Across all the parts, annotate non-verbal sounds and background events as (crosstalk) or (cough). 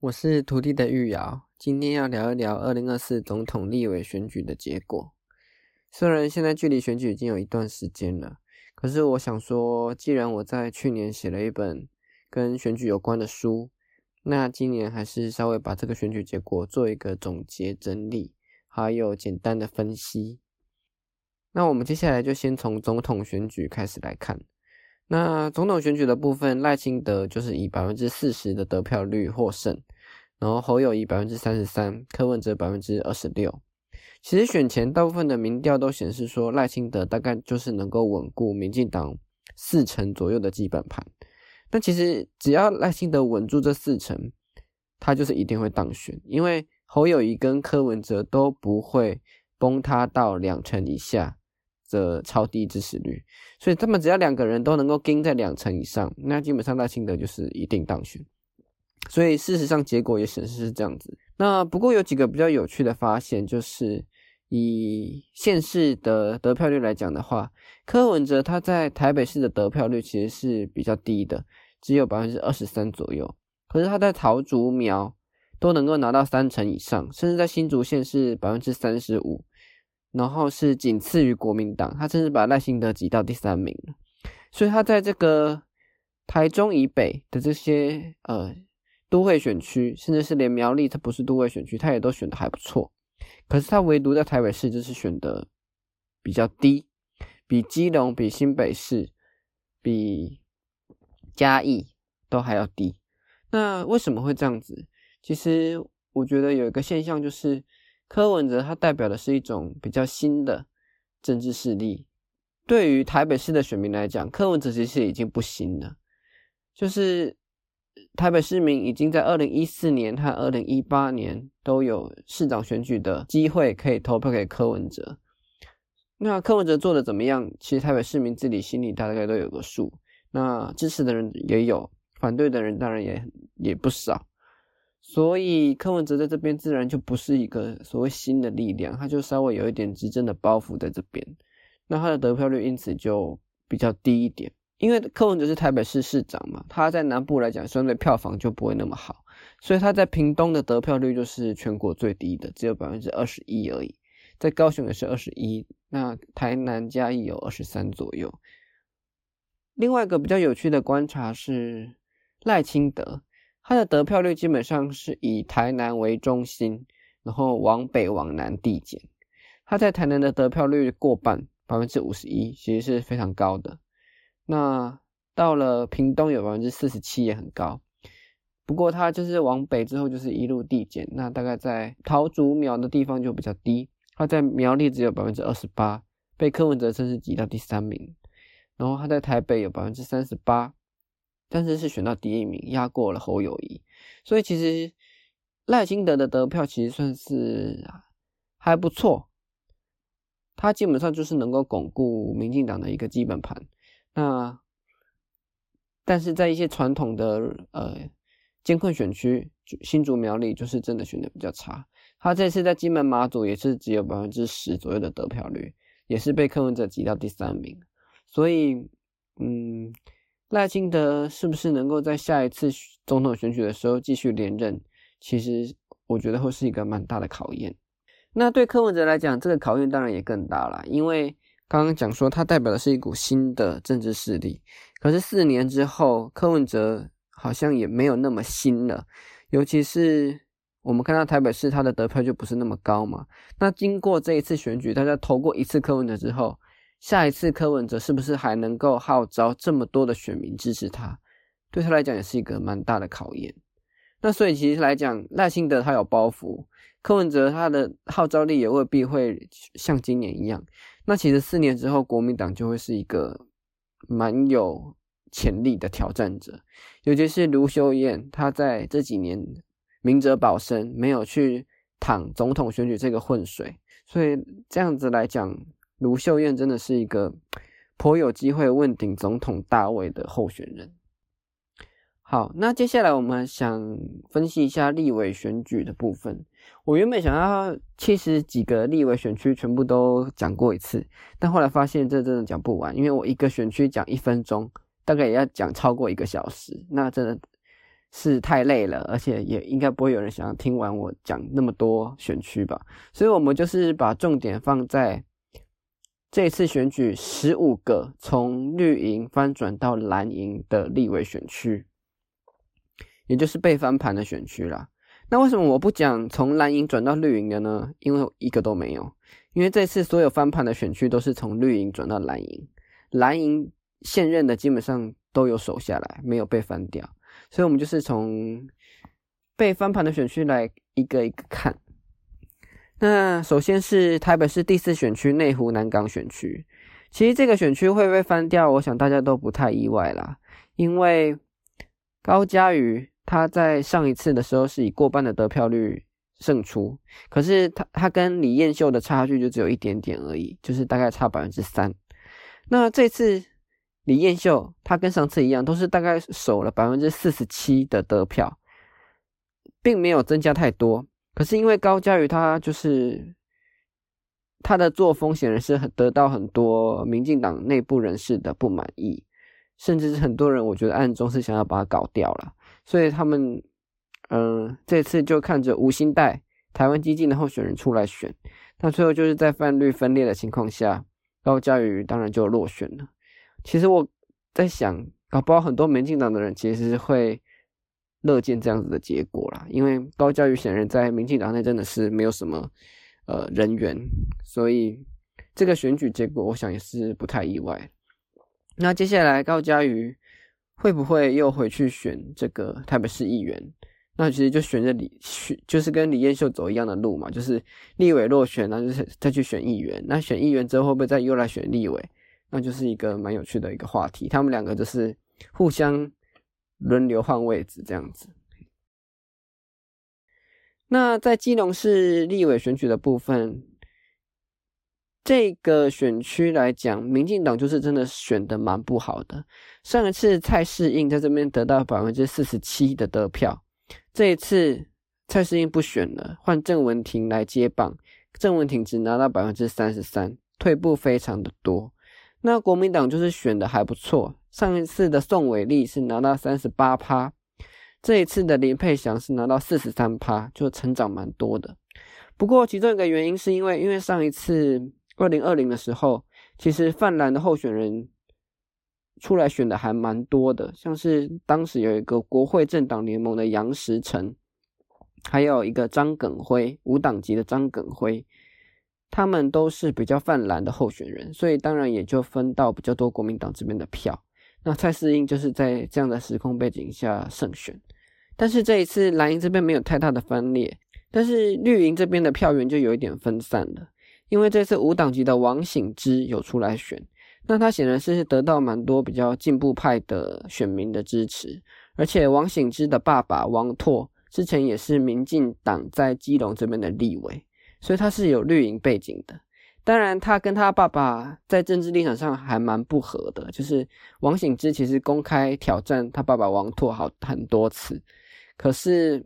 我是徒弟的玉瑶，今天要聊一聊二零二四总统立委选举的结果。虽然现在距离选举已经有一段时间了，可是我想说，既然我在去年写了一本跟选举有关的书，那今年还是稍微把这个选举结果做一个总结整理，还有简单的分析。那我们接下来就先从总统选举开始来看。那总统选举的部分，赖清德就是以百分之四十的得票率获胜，然后侯友谊百分之三十三，柯文哲百分之二十六。其实选前大部分的民调都显示说，赖清德大概就是能够稳固民进党四成左右的基本盘。那其实只要赖清德稳住这四成，他就是一定会当选，因为侯友谊跟柯文哲都不会崩塌到两成以下。的超低支持率，所以他们只要两个人都能够跟在两成以上，那基本上赖清德就是一定当选。所以事实上结果也显示是这样子。那不过有几个比较有趣的发现，就是以县市的得票率来讲的话，柯文哲他在台北市的得票率其实是比较低的，只有百分之二十三左右。可是他在桃竹苗都能够拿到三成以上，甚至在新竹县是百分之三十五。然后是仅次于国民党，他甚至把赖幸德挤到第三名。所以他在这个台中以北的这些呃都会选区，甚至是连苗栗它不是都会选区，他也都选的还不错。可是他唯独在台北市就是选的比较低，比基隆、比新北市、比嘉义都还要低。那为什么会这样子？其实我觉得有一个现象就是。柯文哲他代表的是一种比较新的政治势力，对于台北市的选民来讲，柯文哲其实已经不新了。就是台北市民已经在二零一四年和二零一八年都有市长选举的机会，可以投票给柯文哲。那柯文哲做的怎么样？其实台北市民自己心里大概都有个数。那支持的人也有，反对的人当然也也不少。所以柯文哲在这边自然就不是一个所谓新的力量，他就稍微有一点执政的包袱在这边，那他的得票率因此就比较低一点。因为柯文哲是台北市市长嘛，他在南部来讲相对票房就不会那么好，所以他在屏东的得票率就是全国最低的，只有百分之二十一而已。在高雄也是二十一，那台南嘉义有二十三左右。另外一个比较有趣的观察是赖清德。他的得票率基本上是以台南为中心，然后往北往南递减。他在台南的得票率过半，百分之五十一，其实是非常高的。那到了屏东有百分之四十七，也很高。不过他就是往北之后就是一路递减，那大概在桃竹苗的地方就比较低。他在苗栗只有百分之二十八，被柯文哲甚至挤到第三名。然后他在台北有百分之三十八。但是是选到第一名，压过了侯友谊，所以其实赖清德的得票其实算是还不错，他基本上就是能够巩固民进党的一个基本盘。那但是在一些传统的呃监困选区，新竹苗栗就是真的选的比较差。他这次在金门马祖也是只有百分之十左右的得票率，也是被柯文哲挤到第三名。所以嗯。赖清德是不是能够在下一次总统选举的时候继续连任？其实我觉得会是一个蛮大的考验。那对柯文哲来讲，这个考验当然也更大了，因为刚刚讲说他代表的是一股新的政治势力。可是四年之后，柯文哲好像也没有那么新了。尤其是我们看到台北市他的得票就不是那么高嘛。那经过这一次选举，大家投过一次柯文哲之后。下一次柯文哲是不是还能够号召这么多的选民支持他？对他来讲也是一个蛮大的考验。那所以其实来讲，赖清德他有包袱，柯文哲他的号召力也未必会像今年一样。那其实四年之后，国民党就会是一个蛮有潜力的挑战者，尤其是卢秀燕，他在这几年明哲保身，没有去淌总统选举这个浑水，所以这样子来讲。卢秀燕真的是一个颇有机会问鼎总统大位的候选人。好，那接下来我们想分析一下立委选举的部分。我原本想要七十几个立委选区全部都讲过一次，但后来发现这真的讲不完，因为我一个选区讲一分钟，大概也要讲超过一个小时，那真的是太累了，而且也应该不会有人想要听完我讲那么多选区吧，所以我们就是把重点放在这次选举十五个从绿营翻转到蓝营的立委选区，也就是被翻盘的选区啦。那为什么我不讲从蓝营转到绿营的呢？因为一个都没有，因为这次所有翻盘的选区都是从绿营转到蓝营，蓝营现任的基本上都有守下来，没有被翻掉。所以，我们就是从被翻盘的选区来一个一个看。那首先是台北市第四选区内湖南港选区，其实这个选区会被翻掉，我想大家都不太意外啦。因为高嘉瑜他在上一次的时候是以过半的得票率胜出，可是他他跟李彦秀的差距就只有一点点而已，就是大概差百分之三。那这次。李彦秀，他跟上次一样，都是大概守了百分之四十七的得票，并没有增加太多。可是因为高嘉瑜他就是他的作风，显然是很得到很多民进党内部人士的不满意，甚至是很多人我觉得暗中是想要把他搞掉了。所以他们，嗯，这次就看着吴兴代台湾激进的候选人出来选，那最后就是在泛绿分裂的情况下，高嘉瑜当然就落选了。其实我在想，搞不好很多民进党的人其实会乐见这样子的结果啦，因为高教育显然在民进党内真的是没有什么呃人员，所以这个选举结果我想也是不太意外。那接下来高嘉瑜会不会又回去选这个台北市议员？那其实就选着李选，就是跟李彦秀走一样的路嘛，就是立委落选，那就是再去选议员。那选议员之后会不会再又来选立委？那就是一个蛮有趣的一个话题，他们两个就是互相轮流换位置这样子。那在基隆市立委选举的部分，这个选区来讲，民进党就是真的选的蛮不好的。上一次蔡适应在这边得到百分之四十七的得票，这一次蔡适应不选了，换郑文婷来接棒，郑文婷只拿到百分之三十三，退步非常的多。那国民党就是选的还不错，上一次的宋伟立是拿到三十八趴，这一次的林佩祥是拿到四十三趴，就成长蛮多的。不过其中一个原因是因为，因为上一次二零二零的时候，其实泛蓝的候选人出来选的还蛮多的，像是当时有一个国会政党联盟的杨时成，还有一个张耿辉，无党籍的张耿辉。他们都是比较泛蓝的候选人，所以当然也就分到比较多国民党这边的票。那蔡适应就是在这样的时空背景下胜选，但是这一次蓝营这边没有太大的分裂，但是绿营这边的票源就有一点分散了，因为这次无党籍的王醒之有出来选，那他显然是得到蛮多比较进步派的选民的支持，而且王醒之的爸爸王拓之前也是民进党在基隆这边的立委。所以他是有绿营背景的，当然他跟他爸爸在政治立场上还蛮不合的。就是王醒之其实公开挑战他爸爸王拓好很多次，可是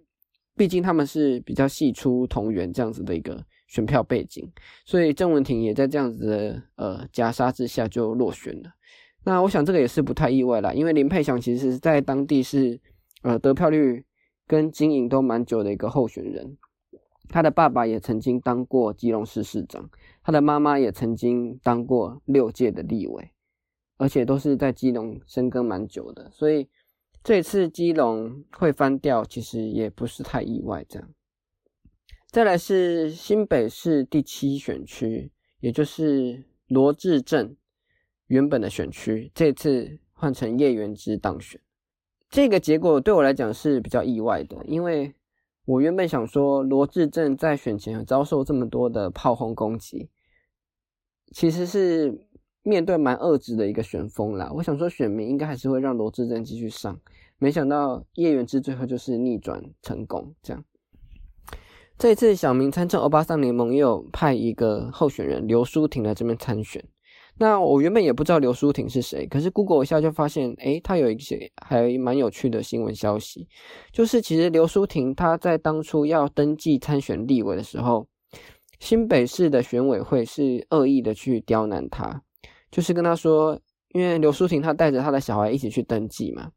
毕竟他们是比较系出同源这样子的一个选票背景，所以郑文婷也在这样子的呃夹杀之下就落选了。那我想这个也是不太意外啦，因为林佩祥其实在当地是呃得票率跟经营都蛮久的一个候选人。他的爸爸也曾经当过基隆市市长，他的妈妈也曾经当过六届的立委，而且都是在基隆深耕蛮久的，所以这次基隆会翻掉，其实也不是太意外。这样，再来是新北市第七选区，也就是罗志镇原本的选区，这次换成叶元之当选，这个结果对我来讲是比较意外的，因为。我原本想说，罗志正在选前遭受这么多的炮轰攻击，其实是面对蛮恶质的一个选风啦。我想说，选民应该还是会让罗志正继续上，没想到叶元之最后就是逆转成功。这样，这一次小明参政欧巴桑联盟也有派一个候选人刘淑婷来这边参选。那我原本也不知道刘书婷是谁，可是 Google 一下就发现，诶，他有一些还蛮有趣的新闻消息，就是其实刘书婷她在当初要登记参选立委的时候，新北市的选委会是恶意的去刁难他，就是跟他说，因为刘书婷她带着她的小孩一起去登记嘛，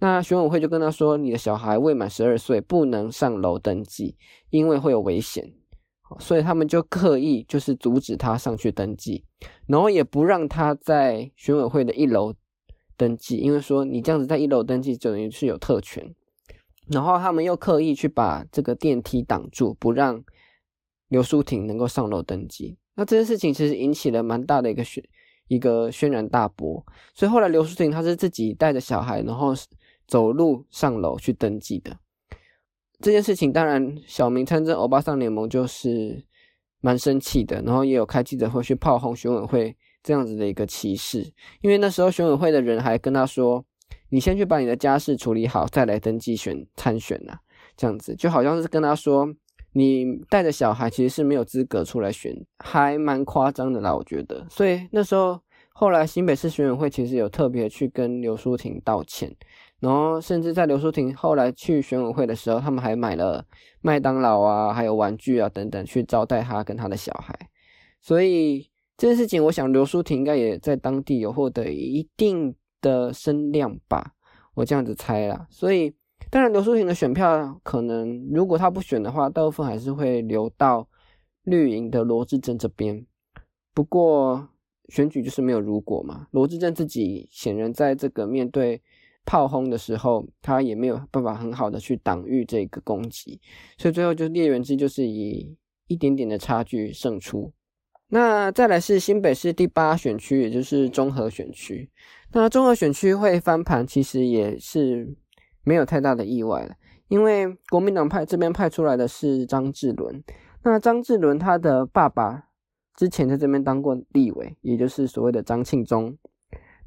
那选委会就跟他说：“你的小孩未满十二岁，不能上楼登记，因为会有危险。”所以他们就刻意就是阻止他上去登记，然后也不让他在选委会的一楼登记，因为说你这样子在一楼登记，就等于是有特权。然后他们又刻意去把这个电梯挡住，不让刘淑婷能够上楼登记。那这件事情其实引起了蛮大的一个轩一个轩然大波。所以后来刘淑婷她是自己带着小孩，然后走路上楼去登记的。这件事情当然，小明参政欧巴桑联盟就是蛮生气的，然后也有开记者会去炮轰选委会这样子的一个歧视。因为那时候选委会的人还跟他说：“你先去把你的家事处理好，再来登记选参选呐。”这样子就好像是跟他说：“你带着小孩其实是没有资格出来选，还蛮夸张的啦。”我觉得，所以那时候后来新北市选委会其实有特别去跟刘淑婷道歉。然后，甚至在刘淑婷后来去选委会的时候，他们还买了麦当劳啊，还有玩具啊等等，去招待他跟他的小孩。所以这件事情，我想刘淑婷应该也在当地有获得一定的声量吧，我这样子猜啦。所以，当然刘淑婷的选票可能，如果他不选的话，大部分还是会流到绿营的罗志珍这边。不过选举就是没有如果嘛，罗志珍自己显然在这个面对。炮轰的时候，他也没有办法很好的去挡御这个攻击，所以最后就列元之就是以一点点的差距胜出。那再来是新北市第八选区，也就是综合选区。那综合选区会翻盘，其实也是没有太大的意外了，因为国民党派这边派出来的是张志伦。那张志伦他的爸爸之前在这边当过立委，也就是所谓的张庆忠。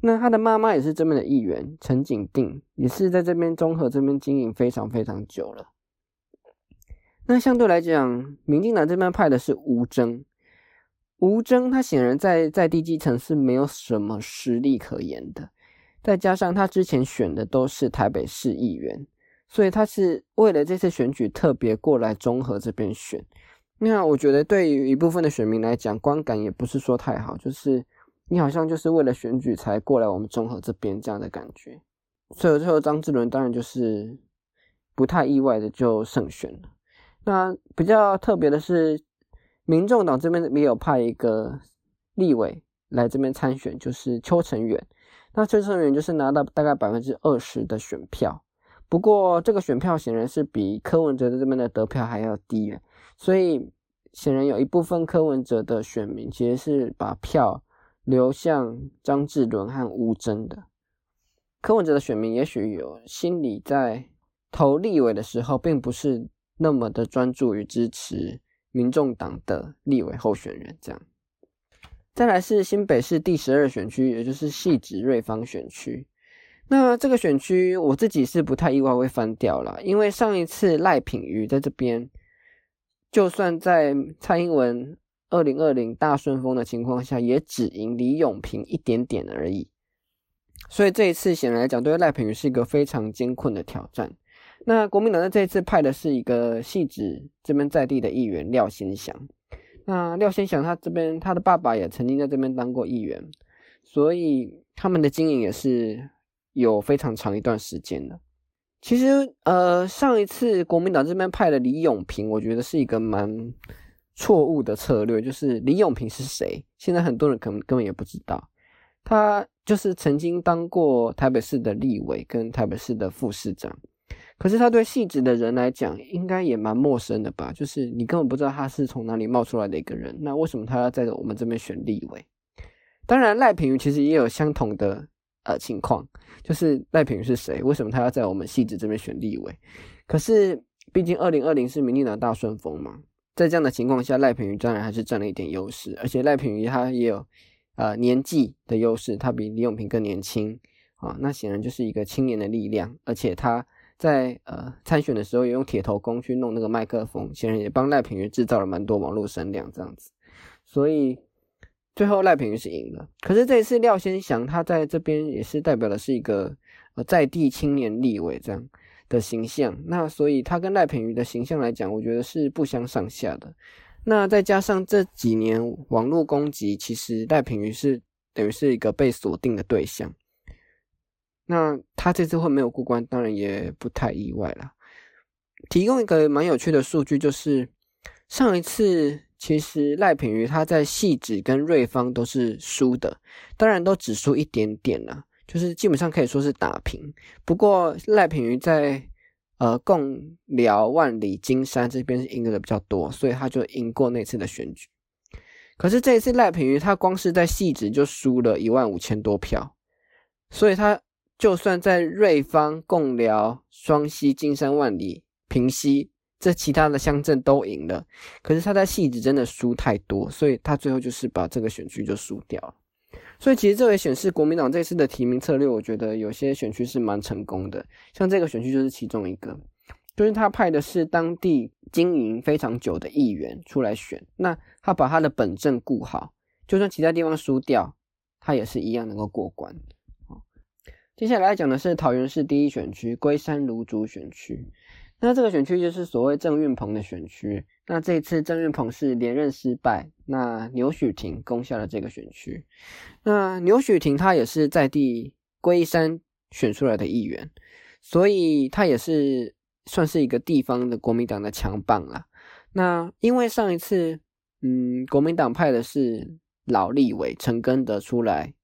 那他的妈妈也是这边的议员，陈景定也是在这边综合这边经营非常非常久了。那相对来讲，民进党这边派的是吴征，吴征他显然在在地基层是没有什么实力可言的，再加上他之前选的都是台北市议员，所以他是为了这次选举特别过来综合这边选。那我觉得对于一部分的选民来讲，观感也不是说太好，就是。你好像就是为了选举才过来我们综合这边这样的感觉，所以最后张志伦当然就是不太意外的就胜选了。那比较特别的是，民众党这边也有派一个立委来这边参选，就是邱成远。那邱成远就是拿到大概百分之二十的选票，不过这个选票显然是比柯文哲的这边的得票还要低，所以显然有一部分柯文哲的选民其实是把票。流向张志伦和吴征的柯文哲的选民，也许有心里在投立委的时候，并不是那么的专注于支持民众党的立委候选人。这样，再来是新北市第十二选区，也就是细致瑞芳选区。那这个选区，我自己是不太意外会翻掉了，因为上一次赖品妤在这边，就算在蔡英文。二零二零大顺风的情况下，也只赢李永平一点点而已。所以这一次显然来讲，对赖品妤是一个非常艰困的挑战。那国民党在这一次派的是一个细致这边在地的议员廖先祥。那廖先祥他这边他的爸爸也曾经在这边当过议员，所以他们的经营也是有非常长一段时间的。其实呃，上一次国民党这边派的李永平，我觉得是一个蛮。错误的策略就是李永平是谁？现在很多人可能根本也不知道，他就是曾经当过台北市的立委跟台北市的副市长。可是他对细致的人来讲，应该也蛮陌生的吧？就是你根本不知道他是从哪里冒出来的一个人。那为什么他要在我们这边选立委？当然，赖品妤其实也有相同的呃情况，就是赖品妤是谁？为什么他要在我们细致这边选立委？可是毕竟二零二零是民进党大顺风嘛。在这样的情况下，赖品妤当然还是占了一点优势，而且赖品妤他也有呃年纪的优势，他比李永平更年轻啊，那显然就是一个青年的力量，而且他在呃参选的时候也用铁头功去弄那个麦克风，显然也帮赖品妤制造了蛮多网络声量这样子，所以最后赖品妤是赢了。可是这一次廖先祥他在这边也是代表的是一个呃在地青年立委这样。的形象，那所以他跟赖品妤的形象来讲，我觉得是不相上下的。那再加上这几年网络攻击，其实赖品妤是等于是一个被锁定的对象。那他这次会没有过关，当然也不太意外了。提供一个蛮有趣的数据，就是上一次其实赖品妤他在细致跟瑞芳都是输的，当然都只输一点点啦，就是基本上可以说是打平。不过赖品妤在呃贡寮、万里、金山这边是赢的比较多，所以他就赢过那次的选举。可是这一次赖品妤他光是在细致就输了一万五千多票，所以他就算在瑞芳、贡寮、双溪、金山、万里、平溪这其他的乡镇都赢了，可是他在细致真的输太多，所以他最后就是把这个选区就输掉了。所以其实这也显示国民党这次的提名策略，我觉得有些选区是蛮成功的，像这个选区就是其中一个。就是他派的是当地经营非常久的议员出来选，那他把他的本政顾好，就算其他地方输掉，他也是一样能够过关。接下来讲的是桃园市第一选区龟山芦竹选区，那这个选区就是所谓郑运鹏的选区。那这一次郑运鹏是连任失败，那牛许婷攻下了这个选区。那牛许婷他也是在地龟山选出来的议员，所以他也是。算是一个地方的国民党的强棒啦。那因为上一次，嗯，国民党派的是老立委陈根德出来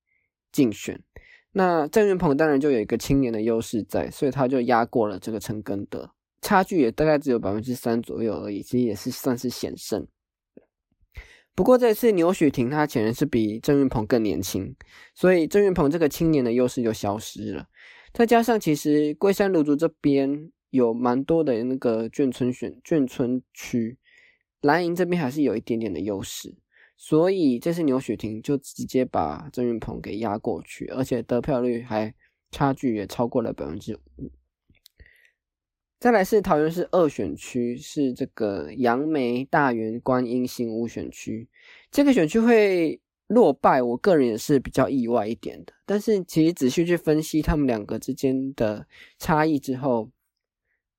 竞选，那郑云鹏当然就有一个青年的优势在，所以他就压过了这个陈根德，差距也大概只有百分之三左右而已，其实也是算是险胜。不过这次牛许婷他显然是比郑云鹏更年轻，所以郑云鹏这个青年的优势就消失了。再加上其实龟山芦竹这边。有蛮多的那个眷村选眷村区，蓝营这边还是有一点点的优势，所以这次牛雪婷就直接把郑云鹏给压过去，而且得票率还差距也超过了百分之五。再来是桃园市二选区，是这个杨梅大园观音新屋选区，这个选区会落败，我个人也是比较意外一点的。但是其实仔细去分析他们两个之间的差异之后，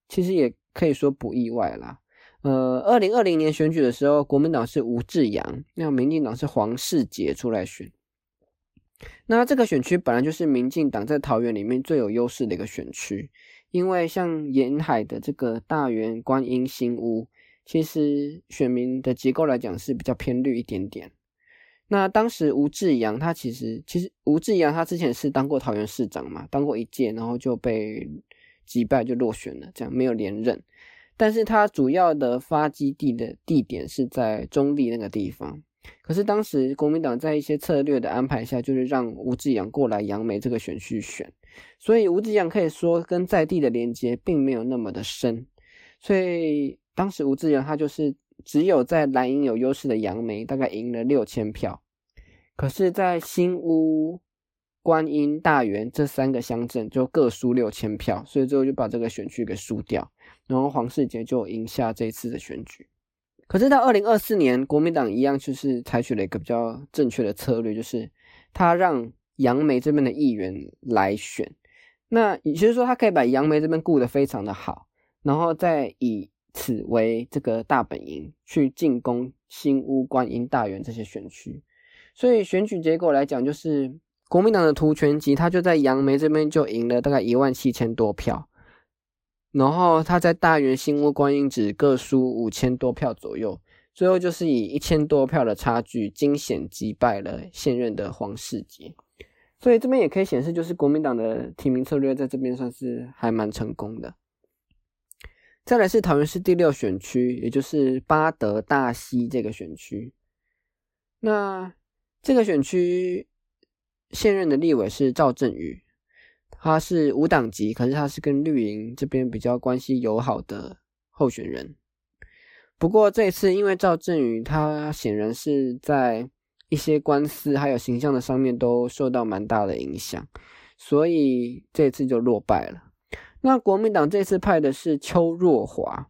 其实也可以说不意外啦。呃，二零二零年选举的时候，国民党是吴志阳，那民进党是黄世杰出来选。那这个选区本来就是民进党在桃园里面最有优势的一个选区，因为像沿海的这个大园观音新屋，其实选民的结构来讲是比较偏绿一点点。那当时吴志阳他其实其实吴志阳他之前是当过桃园市长嘛，当过一届，然后就被。击败就落选了，这样没有连任。但是他主要的发基地的地点是在中立那个地方。可是当时国民党在一些策略的安排下，就是让吴志阳过来杨梅这个选区选，所以吴志阳可以说跟在地的连接并没有那么的深。所以当时吴志阳他就是只有在蓝营有优势的杨梅，大概赢了六千票。可是，在新屋。观音、大园这三个乡镇就各输六千票，所以最后就把这个选区给输掉，然后黄世杰就赢下这次的选举。可是到二零二四年，国民党一样就是采取了一个比较正确的策略，就是他让杨梅这边的议员来选，那也就是说他可以把杨梅这边顾得非常的好，然后再以此为这个大本营去进攻新屋、观音、大园这些选区。所以选举结果来讲，就是。国民党的涂全吉，他就在杨梅这边就赢了大概一万七千多票，然后他在大园新屋观音只各输五千多票左右，最后就是以一千多票的差距惊险击败了现任的黄世杰，所以这边也可以显示，就是国民党的提名策略在这边算是还蛮成功的。再来是桃园市第六选区，也就是八德大溪这个选区，那这个选区。现任的立委是赵振宇，他是无党籍，可是他是跟绿营这边比较关系友好的候选人。不过这次因为赵振宇他显然是在一些官司还有形象的上面都受到蛮大的影响，所以这次就落败了。那国民党这次派的是邱若华，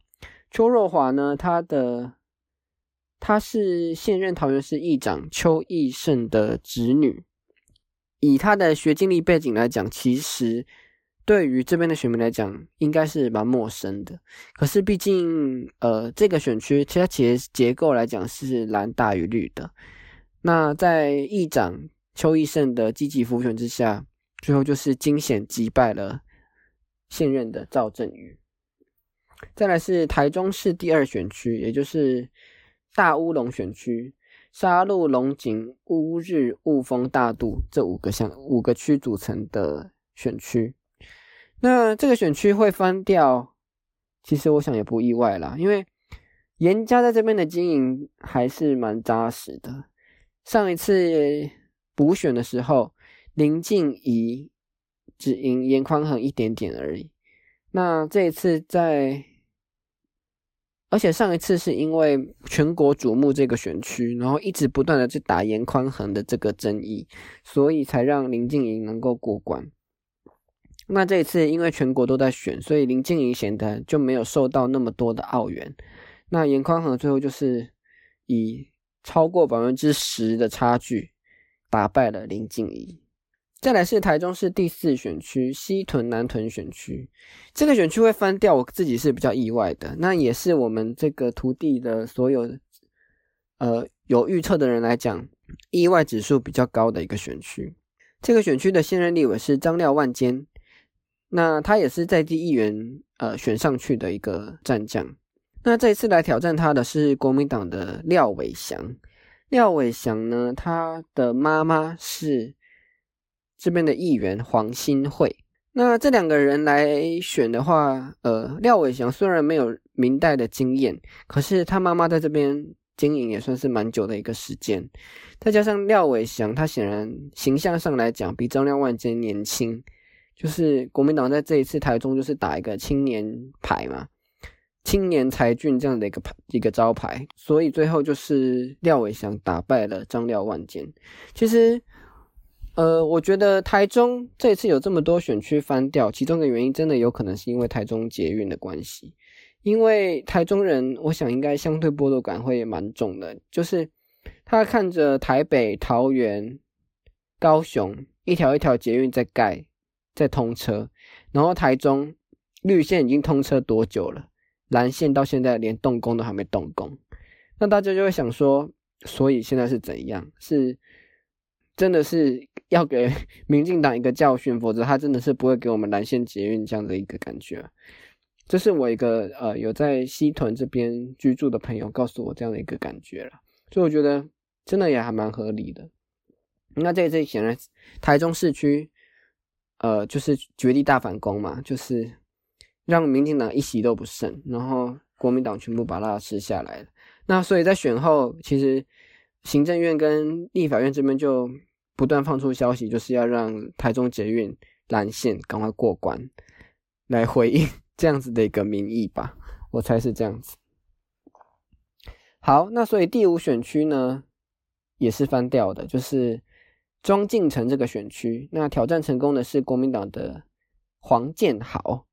邱若华呢，他的他是现任桃园市议长邱义胜的侄女。以他的学经历背景来讲，其实对于这边的选民来讲，应该是蛮陌生的。可是毕竟，呃，这个选区其实结结构来讲是蓝大于绿的。那在议长邱义胜的积极扶选之下，最后就是惊险击败了现任的赵振宇。再来是台中市第二选区，也就是大乌龙选区，沙鹿、龙井、乌日、雾峰、大肚这五个乡五个区组成的选区。那这个选区会翻掉，其实我想也不意外啦，因为严家在这边的经营还是蛮扎实的。上一次补选的时候，林静怡只赢严宽恒一点点而已。那这一次在，而且上一次是因为全国瞩目这个选区，然后一直不断的去打严宽恒的这个争议，所以才让林静怡能够过关。那这一次因为全国都在选，所以林静怡显得就没有受到那么多的澳元。那严宽恒最后就是以超过百分之十的差距打败了林静怡。再来是台中市第四选区西屯南屯选区，这个选区会翻掉，我自己是比较意外的。那也是我们这个土地的所有呃有预测的人来讲，意外指数比较高的一个选区。这个选区的现任立委是张廖万坚。那他也是在地议员呃选上去的一个战将。那这一次来挑战他的是国民党的廖伟翔。廖伟翔呢，他的妈妈是这边的议员黄新惠。那这两个人来选的话，呃，廖伟翔虽然没有明代的经验，可是他妈妈在这边经营也算是蛮久的一个时间。再加上廖伟翔，他显然形象上来讲比张廖万坚年轻。就是国民党在这一次台中就是打一个青年牌嘛，青年才俊这样的一个牌一个招牌，所以最后就是廖伟翔打败了张廖万坚。其实，呃，我觉得台中这次有这么多选区翻掉，其中的原因真的有可能是因为台中捷运的关系，因为台中人我想应该相对剥夺感会蛮重的，就是他看着台北、桃园、高雄一条一条捷运在盖。在通车，然后台中绿线已经通车多久了？蓝线到现在连动工都还没动工，那大家就会想说，所以现在是怎样？是真的是要给 (laughs) 民进党一个教训，否则他真的是不会给我们蓝线捷运这样的一个感觉。这是我一个呃有在西屯这边居住的朋友告诉我这样的一个感觉了，所以我觉得真的也还蛮合理的。那这这显然台中市区。呃，就是绝地大反攻嘛，就是让民进党一席都不剩，然后国民党全部把它吃下来了。那所以在选后，其实行政院跟立法院这边就不断放出消息，就是要让台中捷运蓝线赶快过关，来回应这样子的一个民意吧。我猜是这样子。好，那所以第五选区呢，也是翻掉的，就是。庄敬城这个选区，那挑战成功的是国民党的黄建豪。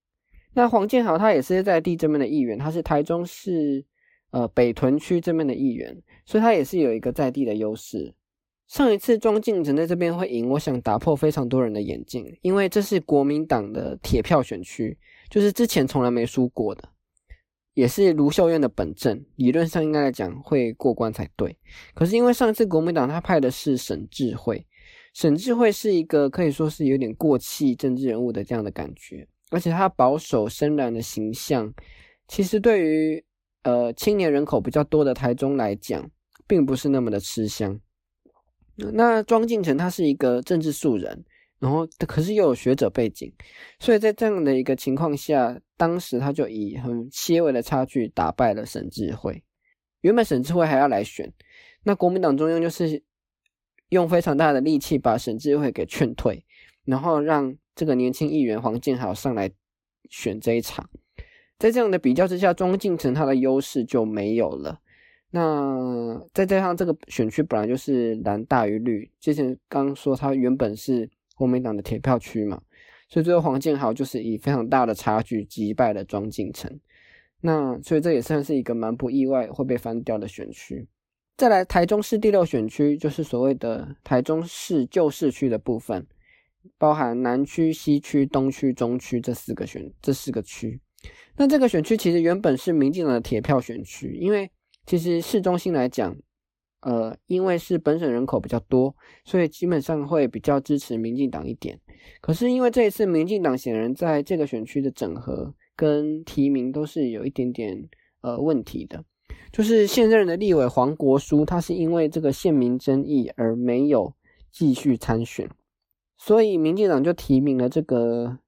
那黄建豪他也是在地这边的议员，他是台中市呃北屯区这边的议员，所以他也是有一个在地的优势。上一次庄敬城在这边会赢，我想打破非常多人的眼镜，因为这是国民党的铁票选区，就是之前从来没输过的，也是卢秀燕的本镇，理论上应该来讲会过关才对。可是因为上一次国民党他派的是沈智慧。沈智慧是一个可以说是有点过气政治人物的这样的感觉，而且他保守深蓝的形象，其实对于呃青年人口比较多的台中来讲，并不是那么的吃香。那庄敬诚他是一个政治素人，然后可是又有学者背景，所以在这样的一个情况下，当时他就以很些微的差距打败了沈智慧。原本沈智慧还要来选，那国民党中央就是。用非常大的力气把沈智慧给劝退，然后让这个年轻议员黄建豪上来选这一场。在这样的比较之下，庄敬诚他的优势就没有了。那再加上这个选区本来就是蓝大于绿，之前刚说他原本是国民党的铁票区嘛，所以最后黄建豪就是以非常大的差距击败了庄敬诚。那所以这也算是一个蛮不意外会被翻掉的选区。再来，台中市第六选区就是所谓的台中市旧市区的部分，包含南区、西区、东区、中区这四个选这四个区。那这个选区其实原本是民进党的铁票选区，因为其实市中心来讲，呃，因为是本省人口比较多，所以基本上会比较支持民进党一点。可是因为这一次民进党显然在这个选区的整合跟提名都是有一点点呃问题的，就是现任的立委黄国书，他是因为这个县民争议而没有继续参选，所以民进党就提名了这个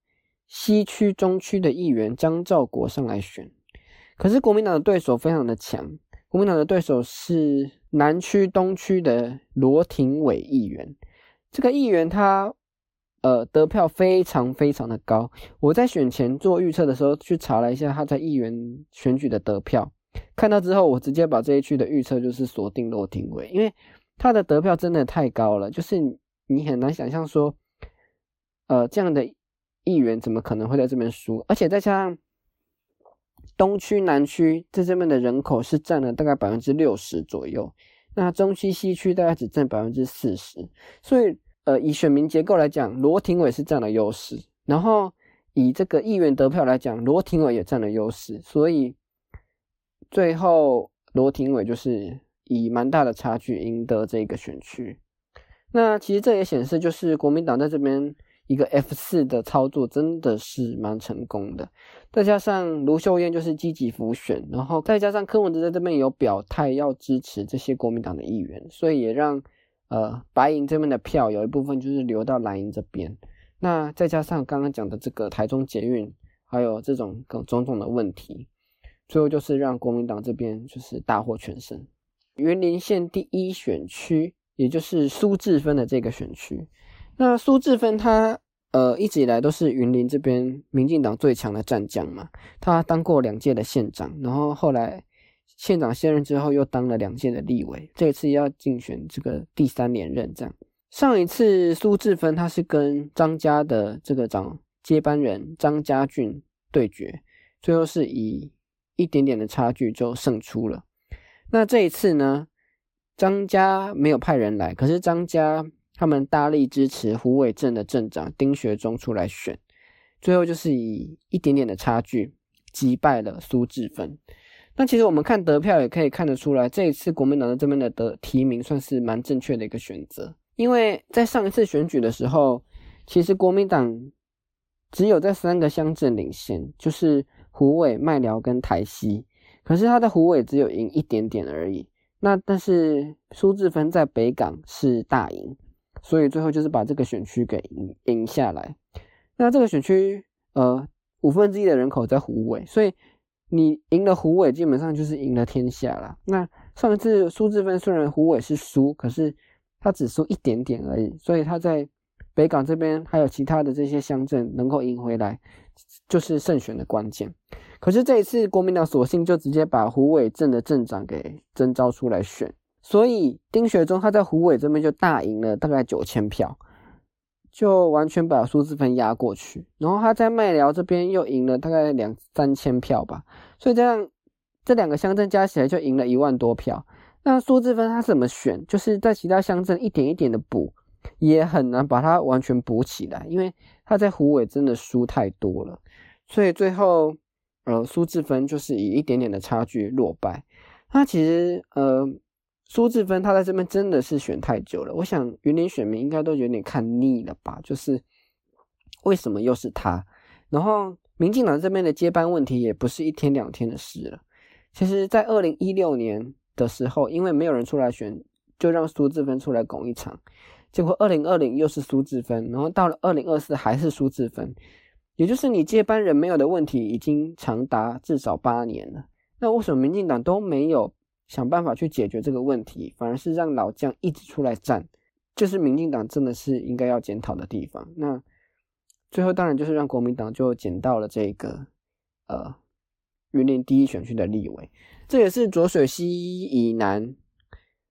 西区中区的议员张兆国上来选。可是国民党的对手非常的强，国民党的对手是。南区、东区的罗廷伟议员，这个议员他呃得票非常非常的高。我在选前做预测的时候去查了一下他在议员选举的得票，看到之后我直接把这一区的预测就是锁定罗廷伟，因为他的得票真的太高了，就是你很难想象说，呃这样的议员怎么可能会在这边输，而且再加上。东区、南区在这边的人口是占了大概百分之六十左右，那中区、西区大概只占百分之四十，所以呃，以选民结构来讲，罗廷伟是占了优势。然后以这个议员得票来讲，罗廷伟也占了优势，所以最后罗廷伟就是以蛮大的差距赢得这个选区。那其实这也显示，就是国民党在这边。一个 F 四的操作真的是蛮成功的，再加上卢秀燕就是积极浮选，然后再加上柯文哲在这边有表态要支持这些国民党的议员，所以也让呃白银这边的票有一部分就是流到蓝营这边。那再加上刚刚讲的这个台中捷运，还有这种各种种的问题，最后就是让国民党这边就是大获全胜。云林县第一选区，也就是苏志芬的这个选区。那苏志芬他呃一直以来都是云林这边民进党最强的战将嘛，他当过两届的县长，然后后来县长卸任之后又当了两届的立委，这一次要竞选这个第三连任这样。上一次苏志芬他是跟张家的这个长接班人张家俊对决，最后是以一点点的差距就胜出了。那这一次呢，张家没有派人来，可是张家。他们大力支持胡伟镇的镇长丁学忠出来选，最后就是以一点点的差距击败了苏志芬。那其实我们看得票也可以看得出来，这一次国民党的这边的得提名算是蛮正确的一个选择。因为在上一次选举的时候，其实国民党只有在三个乡镇领先，就是胡伟、麦寮跟台西，可是他的胡伟只有赢一点点而已。那但是苏志芬在北港是大赢。所以最后就是把这个选区给赢赢下来。那这个选区，呃，五分之一的人口在湖尾，所以你赢了湖尾，基本上就是赢了天下了。那上一次苏志芬虽然湖尾是输，可是他只输一点点而已，所以他在北港这边还有其他的这些乡镇能够赢回来，就是胜选的关键。可是这一次国民党索性就直接把湖尾镇的镇长给征召出来选。所以丁学忠他在湖尾这边就大赢了大概九千票，就完全把苏志芬压过去。然后他在麦寮这边又赢了大概两三千票吧，所以这样这两个乡镇加起来就赢了一万多票。那苏志芬他怎么选？就是在其他乡镇一点一点的补，也很难把它完全补起来，因为他在湖尾真的输太多了。所以最后呃苏志芬就是以一点点的差距落败。他其实呃。苏志芬他在这边真的是选太久了，我想云林选民应该都有点看腻了吧？就是为什么又是他？然后民进党这边的接班问题也不是一天两天的事了。其实，在二零一六年的时候，因为没有人出来选，就让苏志芬出来拱一场。结果二零二零又是苏志芬，然后到了二零二四还是苏志芬，也就是你接班人没有的问题，已经长达至少八年了。那为什么民进党都没有？想办法去解决这个问题，反而是让老将一直出来战，这是民进党真的是应该要检讨的地方。那最后当然就是让国民党就捡到了这个呃云林第一选区的立委，这也是浊水溪以南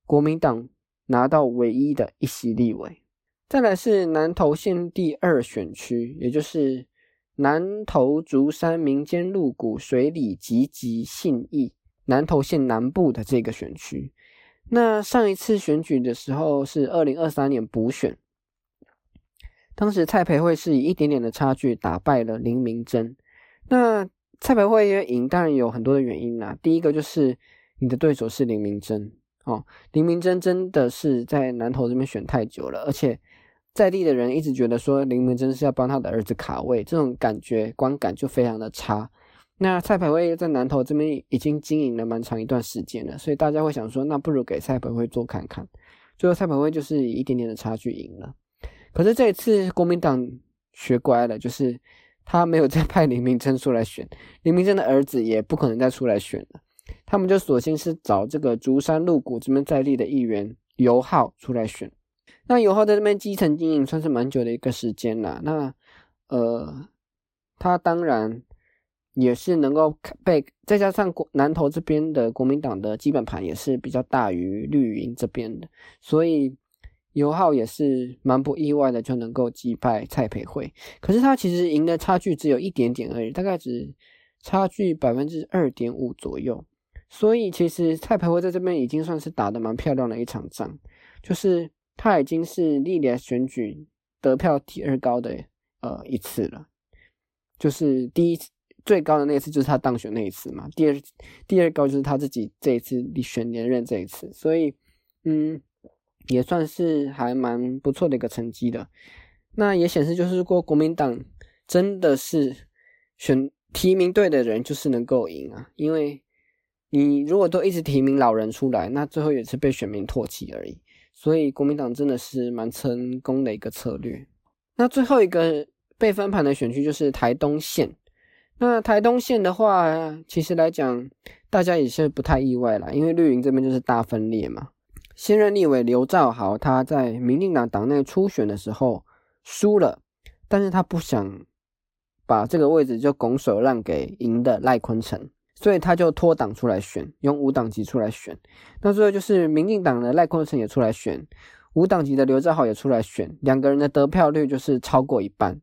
国民党拿到唯一的一席立委。再来是南投县第二选区，也就是南投竹山民间路谷水里集集信义。南投县南部的这个选区，那上一次选举的时候是二零二三年补选，当时蔡培慧是以一点点的差距打败了林明珍。那蔡培慧赢，当然有很多的原因啦。第一个就是你的对手是林明珍哦，林明珍真的是在南投这边选太久了，而且在地的人一直觉得说林明珍是要帮他的儿子卡位，这种感觉观感就非常的差。那蔡培慧在南投这边已经经营了蛮长一段时间了，所以大家会想说，那不如给蔡培慧做看看。最后蔡培慧就是以一点点的差距赢了。可是这一次国民党学乖了，就是他没有再派林明珍出来选，林明珍的儿子也不可能再出来选了。他们就索性是找这个竹山鹿谷这边在立的议员尤浩出来选。那尤浩在这边基层经营算是蛮久的一个时间了。那呃，他当然也是能够被再加上国南投这边的国民党的基本盘也是比较大于绿营这边的，所以尤浩也是蛮不意外的就能够击败蔡培慧。可是他其实赢的差距只有一点点而已，大概只差距百分之二点五左右。所以其实蔡培慧在这边已经算是打的蛮漂亮的一场仗，就是他已经是历年选举得票第二高的呃一次了，就是第一次最高的那一次就是他当选那一次嘛，第二第二高就是他自己这一次选连任这一次，所以嗯也算是还蛮不错的一个成绩的。那也显示就是说国民党真的是选提名对的人就是能够赢啊，因为。你如果都一直提名老人出来，那最后也是被选民唾弃而已。所以国民党真的是蛮成功的一个策略。那最后一个被翻盘的选区就是台东县。那台东县的话，其实来讲，大家也是不太意外啦，因为绿营这边就是大分裂嘛。现任立委刘兆豪他在民进党党内初选的时候输了，但是他不想把这个位置就拱手让给赢的赖坤成。所以他就脱党出来选，用无党籍出来选。那最后就是民进党的赖坤成也出来选，无党籍的刘兆豪也出来选，两个人的得票率就是超过一半，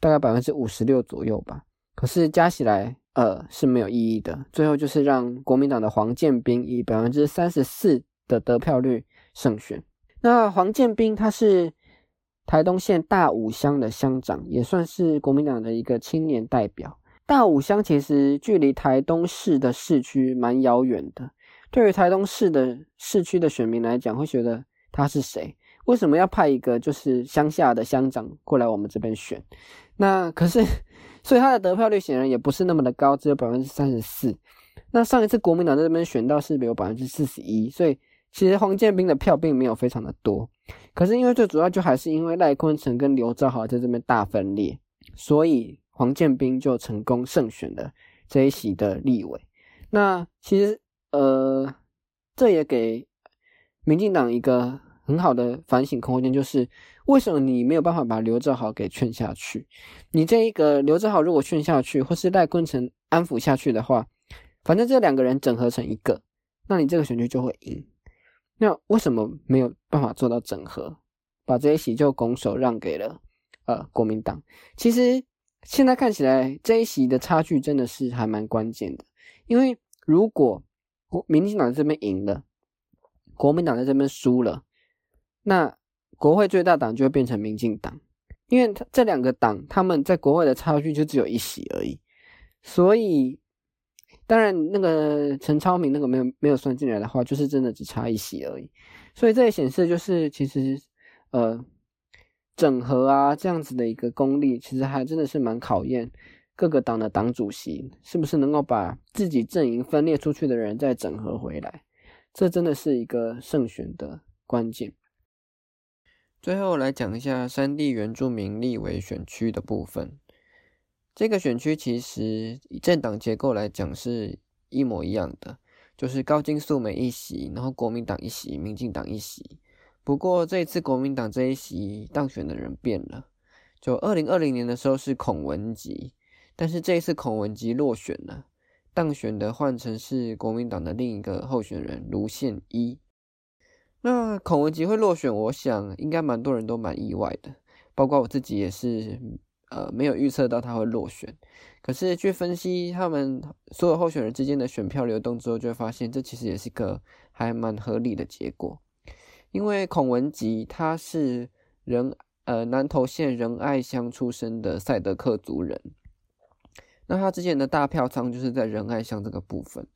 大概百分之五十六左右吧。可是加起来，呃是没有意义的。最后就是让国民党的黄建斌以百分之三十四的得票率胜选。那黄建斌他是台东县大武乡的乡长，也算是国民党的一个青年代表。大武乡其实距离台东市的市区蛮遥远的。对于台东市的市区的选民来讲，会觉得他是谁？为什么要派一个就是乡下的乡长过来我们这边选？那可是，所以他的得票率显然也不是那么的高，只有百分之三十四。那上一次国民党在这边选到是有百分之四十一，所以其实黄建斌的票并没有非常的多。可是因为最主要就还是因为赖坤成跟刘兆豪在这边大分裂，所以。黄建斌就成功胜选了这一席的立委。那其实，呃，这也给民进党一个很好的反省空间，就是为什么你没有办法把刘志豪给劝下去？你这一个刘志豪如果劝下去，或是赖坤成安抚下去的话，反正这两个人整合成一个，那你这个选举就会赢。那为什么没有办法做到整合，把这一席就拱手让给了呃国民党？其实。现在看起来这一席的差距真的是还蛮关键的，因为如果国民进党这边赢了，国民党在这边输了，那国会最大党就会变成民进党，因为他这两个党他们在国会的差距就只有一席而已，所以当然那个陈超明那个没有没有算进来的话，就是真的只差一席而已，所以这也显示就是其实呃。整合啊，这样子的一个功力，其实还真的是蛮考验各个党的党主席是不是能够把自己阵营分裂出去的人再整合回来，这真的是一个胜选的关键。最后来讲一下山地原住民立委选区的部分，这个选区其实以政党结构来讲是一模一样的，就是高金素梅一席，然后国民党一席，民进党一席。不过这一次国民党这一席当选的人变了，就二零二零年的时候是孔文吉，但是这一次孔文吉落选了，当选的换成是国民党的另一个候选人卢宪一。那孔文吉会落选，我想应该蛮多人都蛮意外的，包括我自己也是，呃，没有预测到他会落选。可是去分析他们所有候选人之间的选票流动之后，就会发现这其实也是一个还蛮合理的结果。因为孔文吉他是仁呃南投县仁爱乡出生的赛德克族人，那他之前的大票仓就是在仁爱乡这个部分。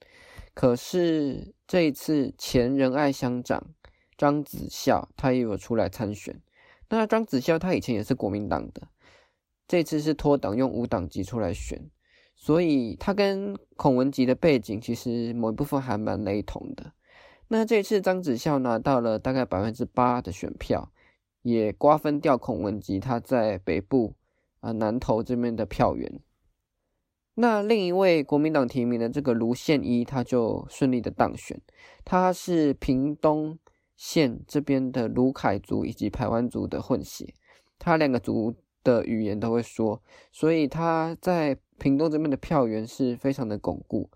可是这一次前仁爱乡长张子孝他也有出来参选。那张子孝他以前也是国民党的，这次是脱党用无党籍出来选，所以他跟孔文吉的背景其实某一部分还蛮雷同的。那这次张子孝拿到了大概百分之八的选票，也瓜分掉孔文吉他在北部啊南投这边的票源。那另一位国民党提名的这个卢宪一，他就顺利的当选。他是屏东县这边的卢凯族以及排湾族的混血，他两个族的语言都会说，所以他在屏东这边的票源是非常的巩固。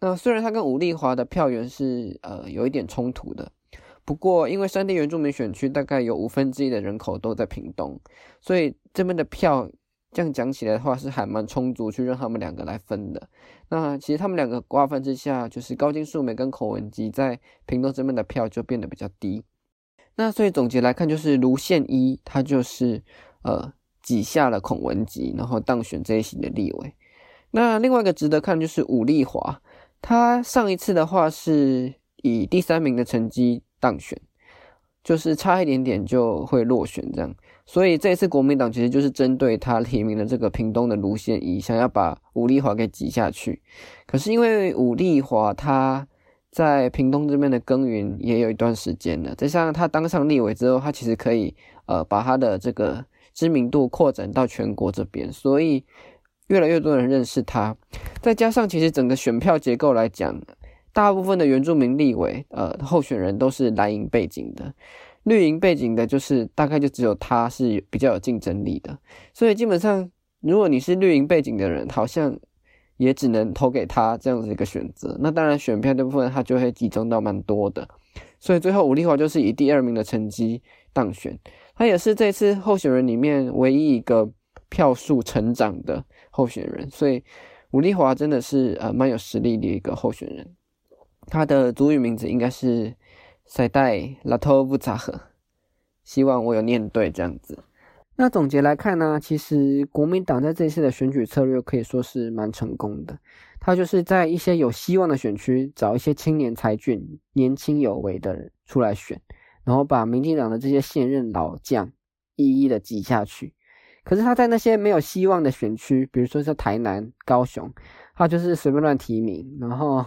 那虽然他跟吴丽华的票源是呃有一点冲突的，不过因为山地原住民选区大概有五分之一的人口都在屏东，所以这边的票。这样讲起来的话，是还蛮充足，去让他们两个来分的。那其实他们两个瓜分之下，就是高金素梅跟孔文基在屏东这边的票就变得比较低。那所以总结来看，就是卢宪一他就是呃挤下了孔文吉，然后当选这一席的立委。那另外一个值得看就是武丽华，他上一次的话是以第三名的成绩当选。就是差一点点就会落选这样，所以这一次国民党其实就是针对他提名的这个屏东的卢宪仪，想要把武丽华给挤下去。可是因为武丽华他在屏东这边的耕耘也有一段时间了，再加上他当上立委之后，他其实可以呃把他的这个知名度扩展到全国这边，所以越来越多人认识他。再加上其实整个选票结构来讲。大部分的原住民立委，呃，候选人都是蓝营背景的，绿营背景的，就是大概就只有他是比较有竞争力的。所以基本上，如果你是绿营背景的人，好像也只能投给他这样子一个选择。那当然，选票这部分他就会集中到蛮多的。所以最后，吴立华就是以第二名的成绩当选，他也是这次候选人里面唯一一个票数成长的候选人。所以，吴立华真的是呃蛮有实力的一个候选人。他的主语名字应该是塞代拉托布扎赫，希望我有念对这样子。那总结来看呢，其实国民党在这次的选举策略可以说是蛮成功的。他就是在一些有希望的选区找一些青年才俊、年轻有为的人出来选，然后把民进党的这些现任老将一一的挤下去。可是他在那些没有希望的选区，比如说在台南、高雄，他就是随便乱提名，然后。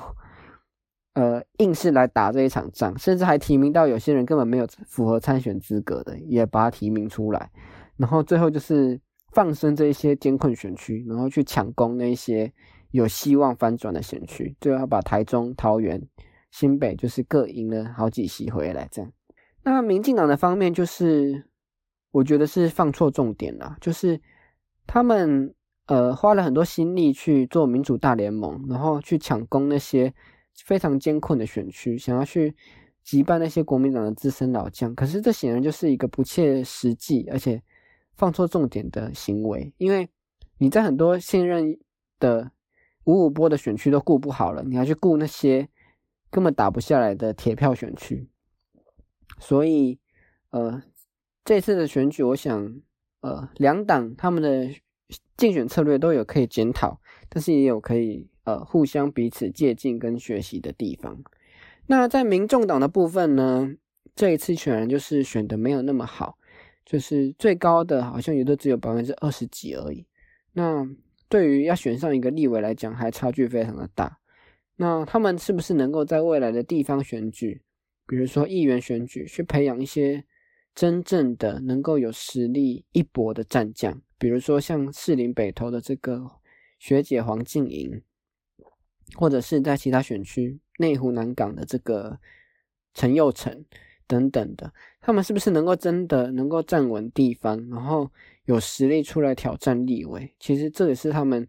呃，硬是来打这一场仗，甚至还提名到有些人根本没有符合参选资格的，也把他提名出来。然后最后就是放生这一些艰困选区，然后去抢攻那些有希望翻转的选区，最后把台中、桃园、新北就是各赢了好几席回来。这样，那民进党的方面就是，我觉得是放错重点了，就是他们呃花了很多心力去做民主大联盟，然后去抢攻那些。非常艰困的选区，想要去击败那些国民党的资深老将，可是这显然就是一个不切实际，而且放错重点的行为。因为你在很多现任的五五波的选区都顾不好了，你还去顾那些根本打不下来的铁票选区。所以，呃，这次的选举，我想，呃，两党他们的竞选策略都有可以检讨，但是也有可以。呃，互相彼此借鉴跟学习的地方。那在民众党的部分呢，这一次选人就是选的没有那么好，就是最高的好像也都只有百分之二十几而已。那对于要选上一个立委来讲，还差距非常的大。那他们是不是能够在未来的地方选举，比如说议员选举，去培养一些真正的能够有实力一搏的战将？比如说像士林北投的这个学姐黄静莹。或者是在其他选区，内湖南港的这个陈佑成等等的，他们是不是能够真的能够站稳地方，然后有实力出来挑战立委？其实这也是他们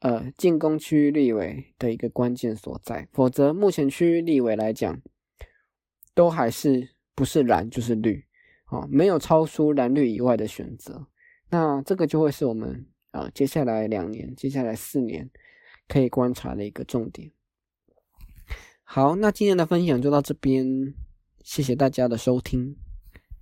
呃进攻区域立委的一个关键所在。否则，目前区域立委来讲，都还是不是蓝就是绿，哦，没有超出蓝绿以外的选择。那这个就会是我们啊接下来两年，接下来四年。可以观察的一个重点。好，那今天的分享就到这边，谢谢大家的收听。